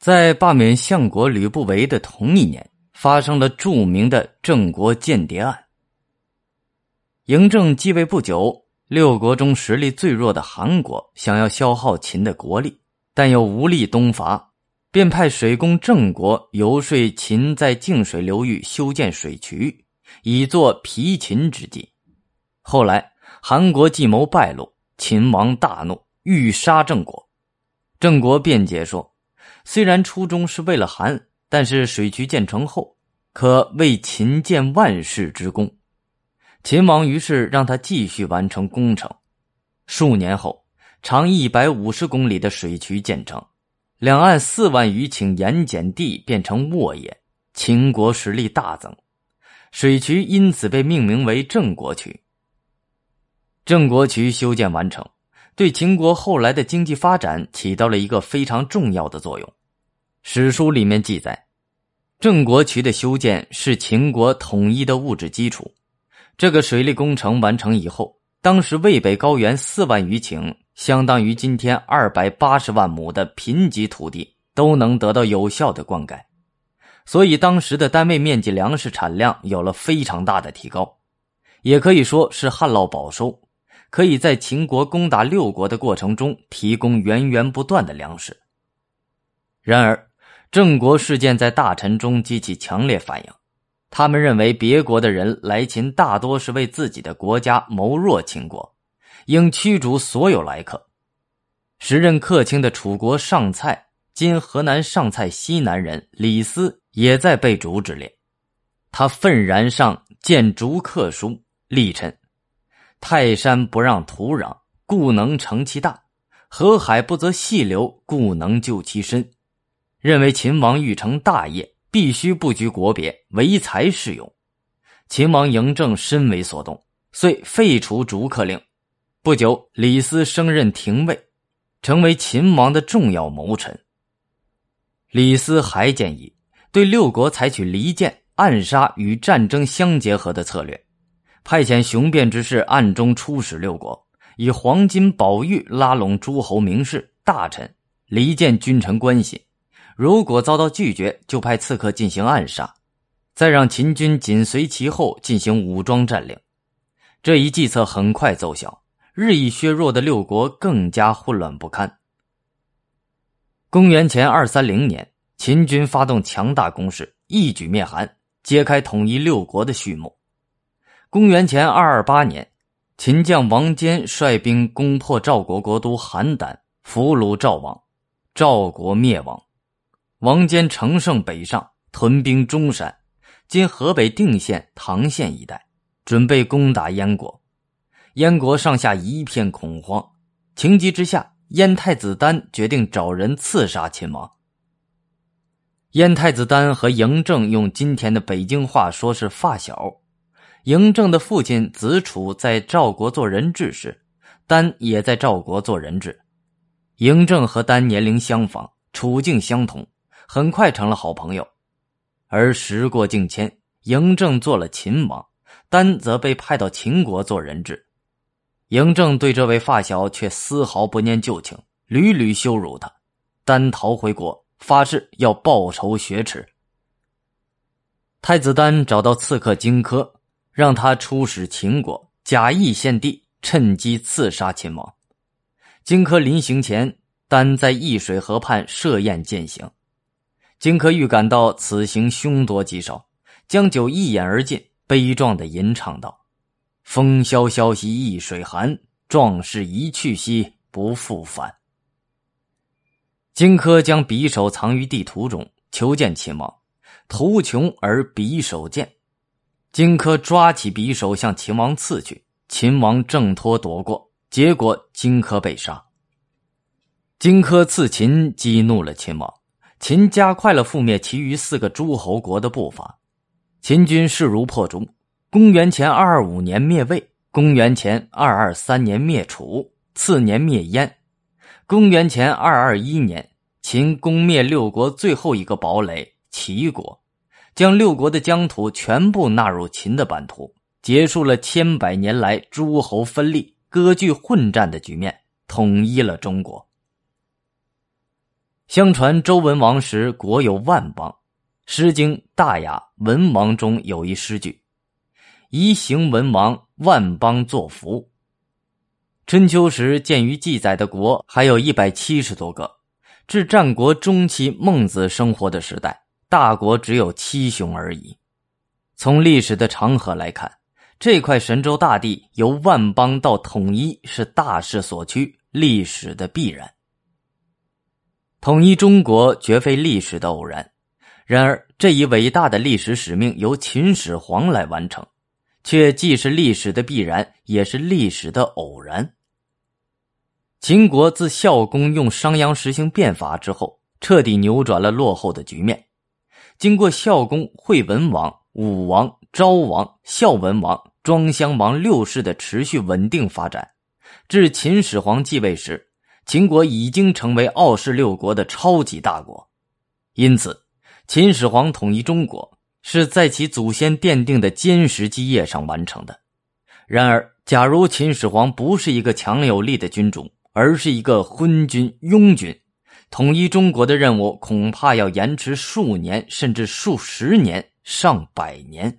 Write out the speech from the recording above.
在罢免相国吕不韦的同一年，发生了著名的郑国间谍案。嬴政继位不久，六国中实力最弱的韩国想要消耗秦的国力，但又无力东伐，便派水工郑国游说秦在泾水流域修建水渠，以作疲秦之计。后来，韩国计谋败露，秦王大怒，欲杀郑国。郑国辩解说，虽然初衷是为了韩，但是水渠建成后，可为秦建万世之功。秦王于是让他继续完成工程。数年后，长一百五十公里的水渠建成，两岸四万余顷盐碱地变成沃野，秦国实力大增，水渠因此被命名为郑国渠。郑国渠修建完成，对秦国后来的经济发展起到了一个非常重要的作用。史书里面记载，郑国渠的修建是秦国统一的物质基础。这个水利工程完成以后，当时渭北高原四万余顷，相当于今天二百八十万亩的贫瘠土地，都能得到有效的灌溉，所以当时的单位面积粮食产量有了非常大的提高，也可以说是旱涝保收，可以在秦国攻打六国的过程中提供源源不断的粮食。然而，郑国事件在大臣中激起强烈反应。他们认为别国的人来秦大多是为自己的国家谋弱秦国，应驱逐所有来客。时任客卿的楚国上蔡（今河南上蔡西南人）李斯也在被逐之列。他愤然上见逐客书，力陈：“泰山不让土壤，故能成其大；河海不择细流，故能就其深。”认为秦王欲成大业。必须不拘国别，唯才是用。秦王嬴政深为所动，遂废除逐客令。不久，李斯升任廷尉，成为秦王的重要谋臣。李斯还建议对六国采取离间、暗杀与战争相结合的策略，派遣雄辩之士暗中出使六国，以黄金宝玉拉拢诸侯名士、大臣，离间君臣关系。如果遭到拒绝，就派刺客进行暗杀，再让秦军紧随其后进行武装占领。这一计策很快奏效，日益削弱的六国更加混乱不堪。公元前二三零年，秦军发动强大攻势，一举灭韩，揭开统一六国的序幕。公元前二二八年，秦将王坚率兵攻破赵国国都邯郸，俘虏赵王，赵国灭亡。王坚乘胜北上，屯兵中山（今河北定县、唐县一带），准备攻打燕国。燕国上下一片恐慌，情急之下，燕太子丹决定找人刺杀秦王。燕太子丹和嬴政用今天的北京话说是发小。嬴政的父亲子楚在赵国做人质时，丹也在赵国做人质。嬴政和丹年龄相仿，处境相同。很快成了好朋友，而时过境迁，嬴政做了秦王，丹则被派到秦国做人质。嬴政对这位发小却丝毫不念旧情，屡屡羞辱他。丹逃回国，发誓要报仇雪耻。太子丹找到刺客荆轲，让他出使秦国，假意献帝，趁机刺杀秦王。荆轲临行前，丹在易水河畔设宴饯行。荆轲预感到此行凶多吉少，将酒一饮而尽，悲壮的吟唱道：“风萧萧兮易水寒，壮士一去兮不复返。”荆轲将匕首藏于地图中，求见秦王。图穷而匕首见，荆轲抓起匕首向秦王刺去，秦王挣脱躲过，结果荆轲被杀。荆轲刺秦，激怒了秦王。秦加快了覆灭其余四个诸侯国的步伐，秦军势如破竹。公元前二二五年灭魏，公元前二二三年灭楚，次年灭燕。公元前二二一年，秦攻灭六国最后一个堡垒齐国，将六国的疆土全部纳入秦的版图，结束了千百年来诸侯分立、割据混战的局面，统一了中国。相传周文王时国有万邦，《诗经·大雅·文王》中有一诗句：“宜行文王，万邦作福。”春秋时见于记载的国还有一百七十多个，至战国中期孟子生活的时代，大国只有七雄而已。从历史的长河来看，这块神州大地由万邦到统一是大势所趋，历史的必然。统一中国绝非历史的偶然，然而这一伟大的历史使命由秦始皇来完成，却既是历史的必然，也是历史的偶然。秦国自孝公用商鞅实行变法之后，彻底扭转了落后的局面。经过孝公、惠文王、武王、昭王、孝文王、庄襄王六世的持续稳定发展，至秦始皇继位时，秦国已经成为傲视六国的超级大国。因此，秦始皇统一中国是在其祖先奠定的坚实基业上完成的。然而，假如秦始皇不是一个强有力的君主，而是一个昏君、庸君，统一中国的任务恐怕要延迟数年，甚至数十年、上百年。